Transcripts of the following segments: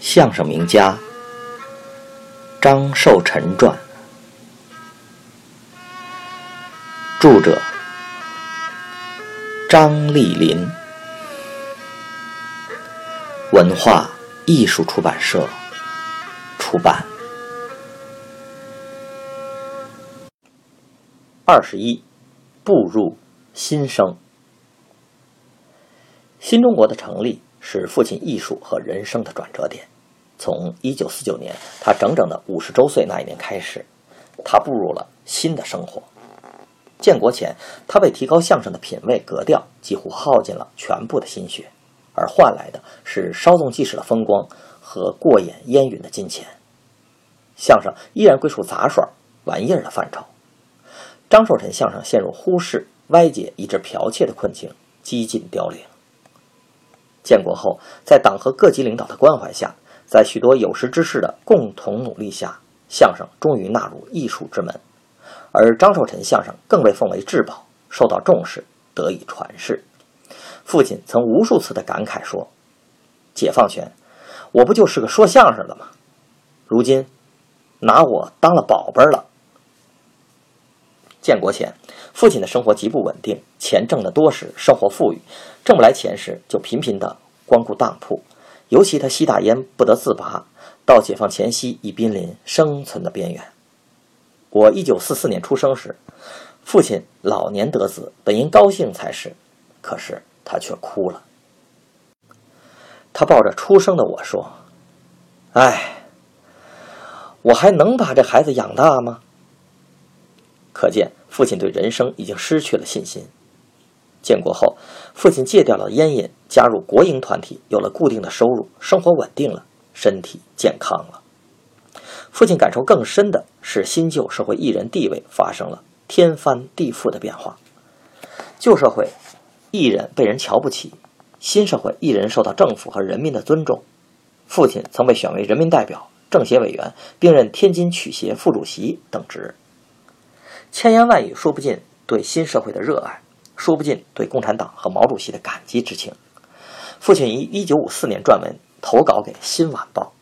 相声名家张寿臣传，著者张丽林，文化艺术出版社出版。二十一，步入新生。新中国的成立。是父亲艺术和人生的转折点。从一九四九年，他整整的五十周岁那一年开始，他步入了新的生活。建国前，他为提高相声的品味格调，几乎耗尽了全部的心血，而换来的是稍纵即逝的风光和过眼烟云的金钱。相声依然归属杂耍、玩意儿的范畴。张寿臣相声陷入忽视、歪解以致剽窃的困境，几近凋零。建国后，在党和各级领导的关怀下，在许多有识之士的共同努力下，相声终于纳入艺术之门，而张寿臣相声更被奉为至宝，受到重视，得以传世。父亲曾无数次的感慨说：“解放前，我不就是个说相声的吗？如今，拿我当了宝贝了。”建国前，父亲的生活极不稳定，钱挣得多时，生活富裕；挣不来钱时，就频频的光顾当铺。尤其他吸大烟不得自拔，到解放前夕已濒临生存的边缘。我一九四四年出生时，父亲老年得子，本应高兴才是，可是他却哭了。他抱着出生的我说：“哎，我还能把这孩子养大吗？”可见。父亲对人生已经失去了信心。建国后，父亲戒掉了烟瘾，加入国营团体，有了固定的收入，生活稳定了，身体健康了。父亲感受更深的是，新旧社会艺人地位发生了天翻地覆的变化。旧社会，艺人被人瞧不起；新社会，艺人受到政府和人民的尊重。父亲曾被选为人民代表、政协委员，并任天津曲协副主席等职。千言万语说不尽对新社会的热爱，说不尽对共产党和毛主席的感激之情。父亲于一九五四年撰文投稿给《新晚报》，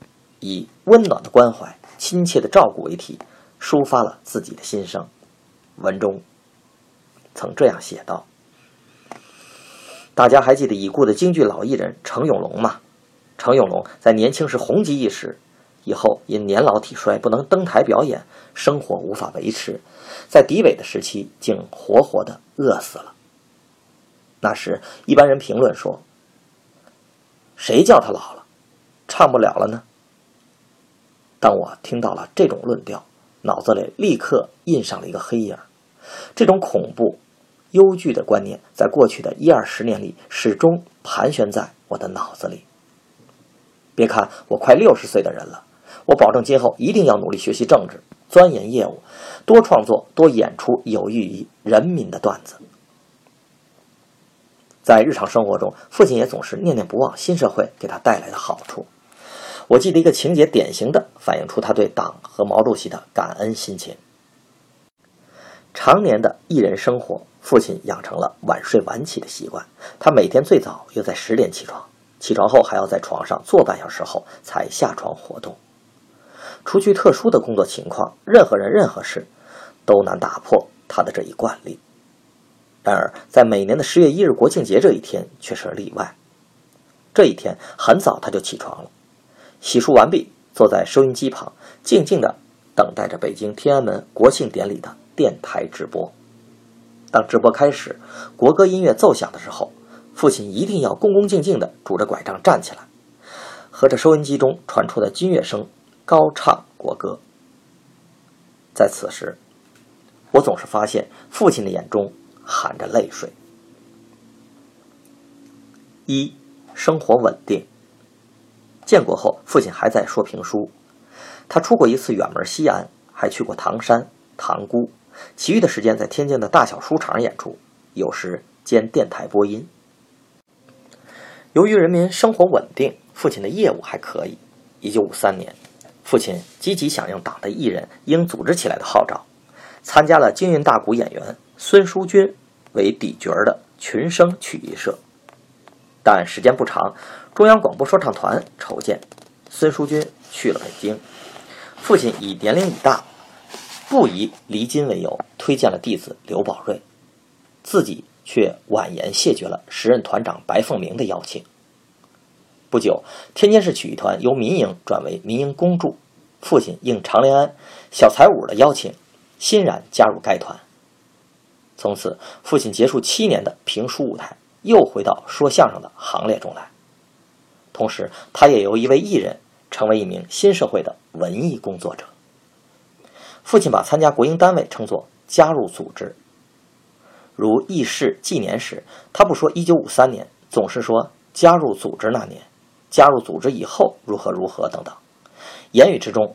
以温暖的关怀、亲切的照顾为题，抒发了自己的心声。文中曾这样写道：“大家还记得已故的京剧老艺人程永龙吗？程永龙在年轻时红极一时。”以后因年老体衰不能登台表演，生活无法维持，在敌伪的时期竟活活的饿死了。那时一般人评论说：“谁叫他老了，唱不了了呢？”当我听到了这种论调，脑子里立刻印上了一个黑影。这种恐怖、忧惧的观念，在过去的一二十年里始终盘旋在我的脑子里。别看我快六十岁的人了。我保证今后一定要努力学习政治，钻研业务，多创作，多演出有益于人民的段子。在日常生活中，父亲也总是念念不忘新社会给他带来的好处。我记得一个情节，典型的反映出他对党和毛主席的感恩心情。常年的艺人生活，父亲养成了晚睡晚起的习惯。他每天最早要在十点起床，起床后还要在床上坐半小时后才下床活动。除去特殊的工作情况，任何人、任何事都难打破他的这一惯例。然而，在每年的十月一日国庆节这一天却是例外。这一天很早他就起床了，洗漱完毕，坐在收音机旁，静静的等待着北京天安门国庆典礼的电台直播。当直播开始，国歌音乐奏响的时候，父亲一定要恭恭敬敬的拄着拐杖站起来，和着收音机中传出的军乐声。高唱国歌，在此时，我总是发现父亲的眼中含着泪水。一，生活稳定。建国后，父亲还在说评书。他出过一次远门西安，还去过唐山、塘沽，其余的时间在天津的大小书场演出，有时兼电台播音。由于人民生活稳定，父亲的业务还可以。一九五三年。父亲积极响应党的艺人应组织起来的号召，参加了京韵大鼓演员孙淑君为底角的群声曲艺社。但时间不长，中央广播说唱团筹建，孙书君去了北京。父亲以年龄已大，不宜离京为由，推荐了弟子刘宝瑞，自己却婉言谢绝了时任团长白凤鸣的邀请。不久，天津市曲艺团由民营转为民营公助，父亲应常连安、小才武的邀请，欣然加入该团。从此，父亲结束七年的评书舞台，又回到说相声的行列中来。同时，他也由一位艺人成为一名新社会的文艺工作者。父亲把参加国营单位称作加入组织，如议事纪年时，他不说1953年，总是说加入组织那年，加入组织以后如何如何等等，言语之中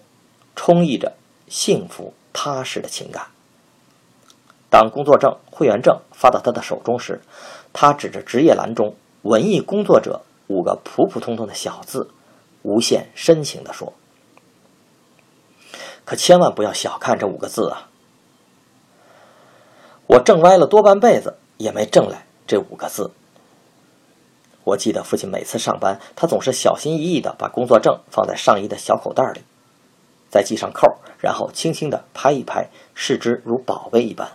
充溢着幸福踏实的情感。当工作证、会员证发到他的手中时，他指着职业栏中“文艺工作者”五个普普通通的小字，无限深情地说：“可千万不要小看这五个字啊！我挣歪了多半辈子，也没挣来这五个字。”我记得父亲每次上班，他总是小心翼翼地把工作证放在上衣的小口袋里，再系上扣，然后轻轻地拍一拍，视之如宝贝一般。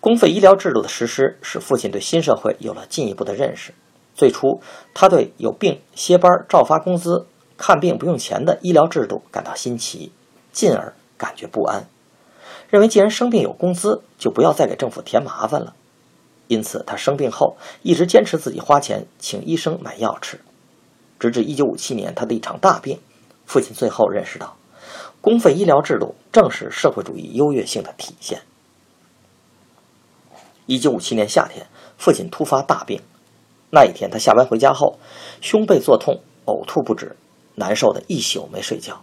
公费医疗制度的实施，使父亲对新社会有了进一步的认识。最初，他对有病歇班照发工资、看病不用钱的医疗制度感到新奇，进而感觉不安，认为既然生病有工资，就不要再给政府添麻烦了。因此，他生病后一直坚持自己花钱请医生买药吃，直至1957年他的一场大病，父亲最后认识到，公费医疗制度正是社会主义优越性的体现。一九五七年夏天，父亲突发大病。那一天，他下班回家后，胸背作痛，呕吐不止，难受的一宿没睡觉。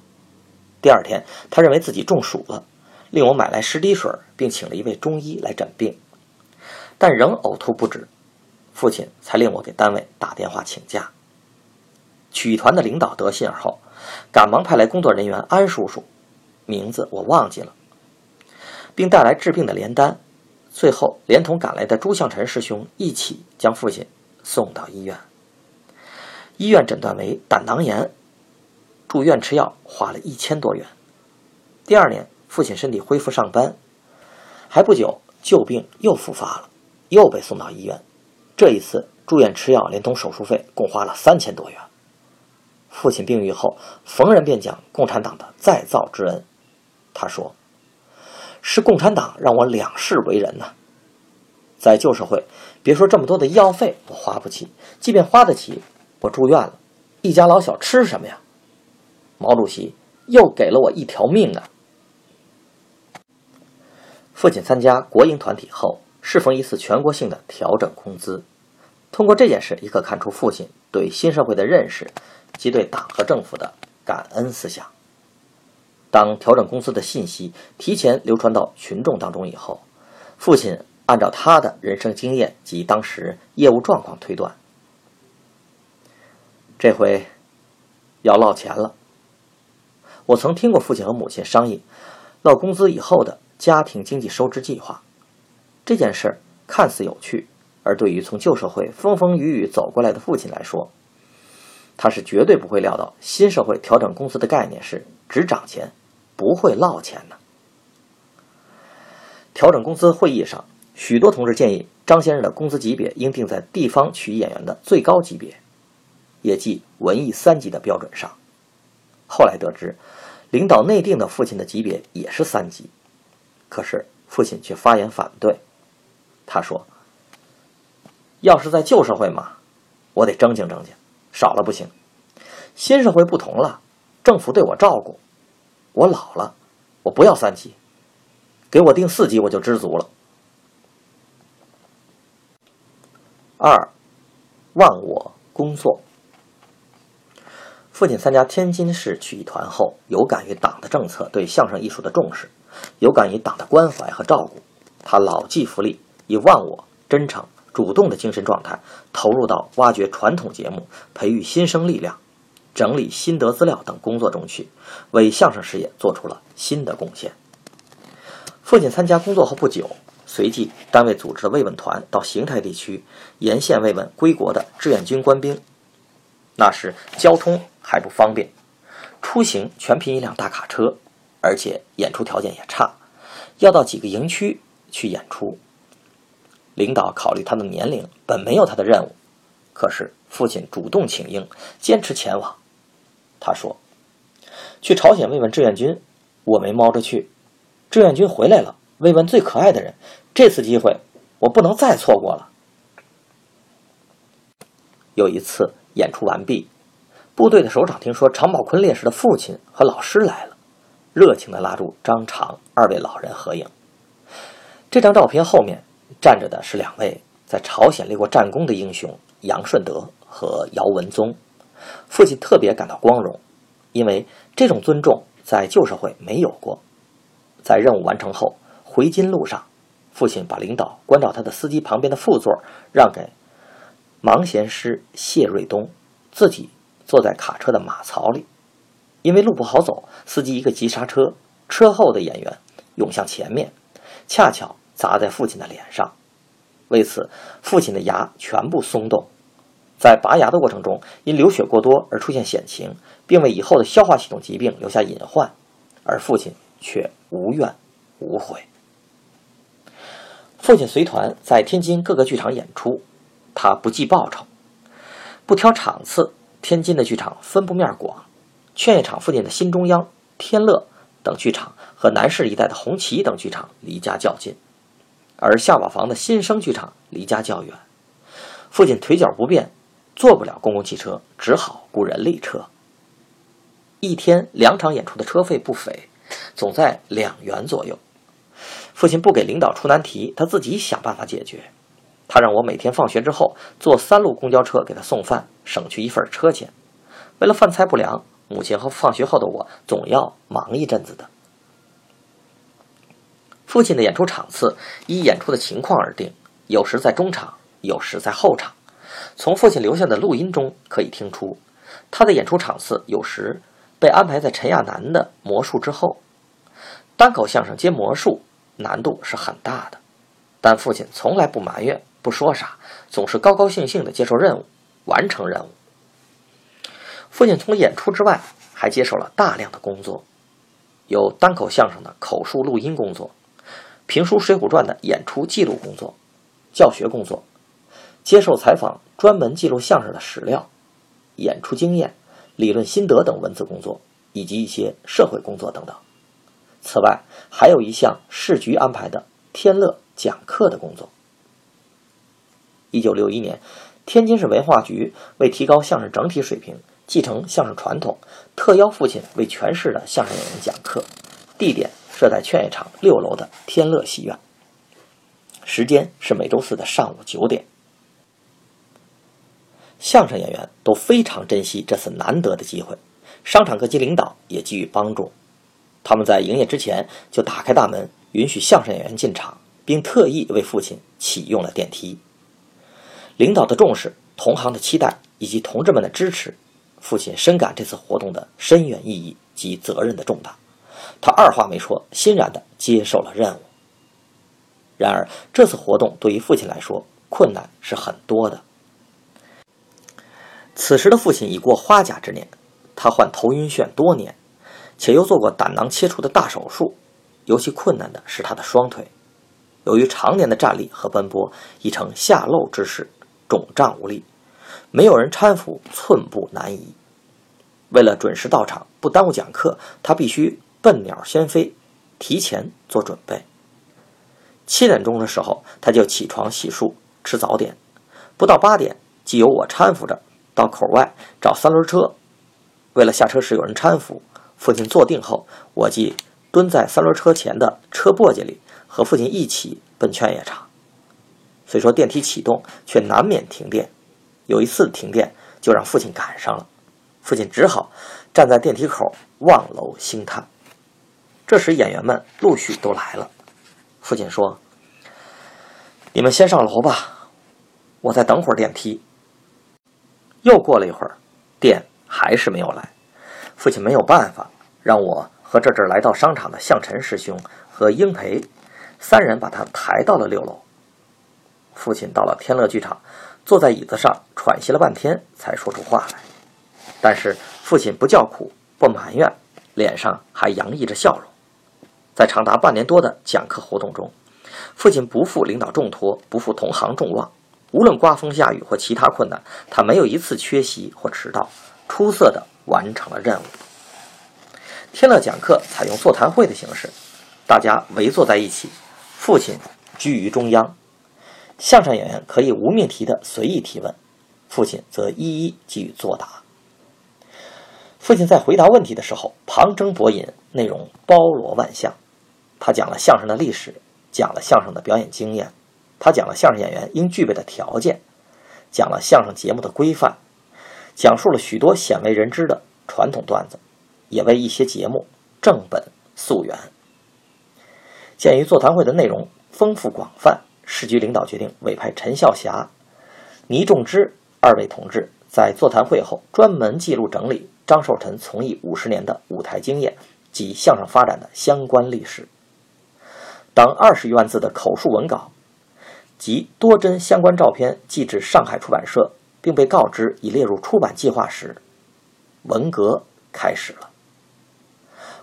第二天，他认为自己中暑了，令我买来十滴水，并请了一位中医来诊病，但仍呕吐不止。父亲才令我给单位打电话请假。曲团的领导得信儿后，赶忙派来工作人员安叔叔，名字我忘记了，并带来治病的连单。最后，连同赶来的朱向臣师兄一起将父亲送到医院。医院诊断为胆囊炎，住院吃药花了一千多元。第二年，父亲身体恢复上班，还不久旧病又复发了，又被送到医院。这一次住院吃药连同手术费共花了三千多元。父亲病愈后，逢人便讲共产党的再造之恩。他说。是共产党让我两世为人呐！在旧社会，别说这么多的医药费我花不起，即便花得起，我住院了，一家老小吃什么呀？毛主席又给了我一条命啊！父亲参加国营团体后，适逢一次全国性的调整工资，通过这件事也可看出父亲对新社会的认识及对党和政府的感恩思想。当调整工资的信息提前流传到群众当中以后，父亲按照他的人生经验及当时业务状况推断，这回要落钱了。我曾听过父亲和母亲商议落工资以后的家庭经济收支计划，这件事看似有趣，而对于从旧社会风风雨雨走过来的父亲来说，他是绝对不会料到新社会调整工资的概念是只涨钱，不会落钱的。调整工资会议上，许多同志建议张先生的工资级别应定在地方曲艺演员的最高级别，也即文艺三级的标准上。后来得知，领导内定的父亲的级别也是三级，可是父亲却发言反对。他说：“要是在旧社会嘛，我得正经正经。”少了不行，新社会不同了，政府对我照顾，我老了，我不要三级，给我定四级我就知足了。二，忘我工作。父亲参加天津市曲艺团后，有感于党的政策对相声艺术的重视，有感于党的关怀和照顾，他老骥伏枥，以忘我、真诚。主动的精神状态投入到挖掘传统节目、培育新生力量、整理心得资料等工作中去，为相声事业做出了新的贡献。父亲参加工作后不久，随即单位组织的慰问团到邢台地区沿线慰问归国的志愿军官兵。那时交通还不方便，出行全凭一辆大卡车，而且演出条件也差，要到几个营区去演出。领导考虑他的年龄，本没有他的任务，可是父亲主动请缨，坚持前往。他说：“去朝鲜慰问志愿军，我没猫着去。志愿军回来了，慰问最可爱的人，这次机会我不能再错过了。”有一次演出完毕，部队的首长听说常宝坤烈士的父亲和老师来了，热情地拉住张长二位老人合影。这张照片后面站着的是两位在朝鲜立过战功的英雄杨顺德和姚文宗。父亲特别感到光荣，因为这种尊重在旧社会没有过。在任务完成后，回京路上，父亲把领导关到他的司机旁边的副座，让给。盲弦师谢瑞东自己坐在卡车的马槽里，因为路不好走，司机一个急刹车，车后的演员涌向前面，恰巧砸在父亲的脸上。为此，父亲的牙全部松动，在拔牙的过程中，因流血过多而出现险情，并为以后的消化系统疾病留下隐患，而父亲却无怨无悔。父亲随团在天津各个剧场演出。他不计报酬，不挑场次。天津的剧场分布面广，劝业场附近的新中央、天乐等剧场和南市一带的红旗等剧场离家较近，而下瓦房的新生剧场离家较远。父亲腿脚不便，坐不了公共汽车，只好雇人力车。一天两场演出的车费不菲，总在两元左右。父亲不给领导出难题，他自己想办法解决。他让我每天放学之后坐三路公交车给他送饭，省去一份车钱。为了饭菜不凉，母亲和放学后的我总要忙一阵子的。父亲的演出场次依演出的情况而定，有时在中场，有时在后场。从父亲留下的录音中可以听出，他的演出场次有时被安排在陈亚楠的魔术之后。单口相声接魔术难度是很大的，但父亲从来不埋怨。不说啥，总是高高兴兴地接受任务，完成任务。父亲从演出之外还接受了大量的工作，有单口相声的口述录音工作，评书《水浒传》的演出记录工作，教学工作，接受采访专门记录相声的史料，演出经验、理论心得等文字工作，以及一些社会工作等等。此外，还有一项市局安排的天乐讲课的工作。一九六一年，天津市文化局为提高相声整体水平，继承相声传统，特邀父亲为全市的相声演员讲课。地点设在劝业场六楼的天乐戏院，时间是每周四的上午九点。相声演员都非常珍惜这次难得的机会，商场各级领导也给予帮助。他们在营业之前就打开大门，允许相声演员进场，并特意为父亲启用了电梯。领导的重视、同行的期待以及同志们的支持，父亲深感这次活动的深远意义及责任的重大。他二话没说，欣然地接受了任务。然而，这次活动对于父亲来说困难是很多的。此时的父亲已过花甲之年，他患头晕眩多年，且又做过胆囊切除的大手术，尤其困难的是他的双腿，由于常年的站立和奔波，已成下漏之势。肿胀无力，没有人搀扶，寸步难移。为了准时到场，不耽误讲课，他必须笨鸟先飞，提前做准备。七点钟的时候，他就起床洗漱，吃早点。不到八点，即由我搀扶着到口外找三轮车。为了下车时有人搀扶，父亲坐定后，我即蹲在三轮车前的车簸箕里，和父亲一起奔劝业场。虽说电梯启动，却难免停电。有一次停电，就让父亲赶上了。父亲只好站在电梯口望楼兴叹。这时演员们陆续都来了。父亲说：“你们先上楼吧，我再等会儿电梯。”又过了一会儿，电还是没有来。父亲没有办法，让我和这阵来到商场的向晨师兄和英培三人把他抬到了六楼。父亲到了天乐剧场，坐在椅子上喘息了半天，才说出话来。但是父亲不叫苦，不埋怨，脸上还洋溢着笑容。在长达半年多的讲课活动中，父亲不负领导重托，不负同行众望。无论刮风下雨或其他困难，他没有一次缺席或迟到，出色的完成了任务。天乐讲课采用座谈会的形式，大家围坐在一起，父亲居于中央，相声演员可以无命题的随意提问，父亲则一一给予作答。父亲在回答问题的时候旁征博引，内容包罗万象。他讲了相声的历史，讲了相声的表演经验，他讲了相声演员应具备的条件，讲了相声节目的规范，讲述了许多鲜为人知的传统段子，也为一些节目正本溯源。鉴于座谈会的内容丰富广泛，市局领导决定委派陈孝霞、倪仲之二位同志在座谈会后专门记录整理张寿臣从艺五十年的舞台经验及相声发展的相关历史。当二十余万字的口述文稿及多帧相关照片寄至上海出版社，并被告知已列入出版计划时，文革开始了。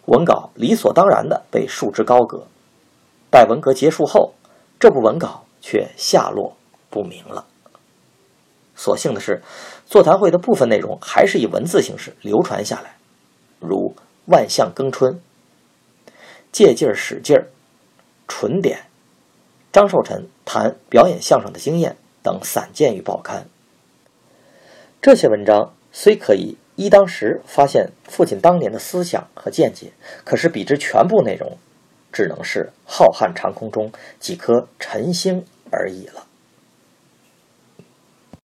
文稿理所当然地被束之高阁。待文革结束后，这部文稿却下落不明了。所幸的是，座谈会的部分内容还是以文字形式流传下来，如“万象更春”“借劲儿使劲儿”。纯点，张寿臣谈表演相声的经验等散见于报刊。这些文章虽可以一当时发现父亲当年的思想和见解，可是比之全部内容，只能是浩瀚长空中几颗晨星而已了。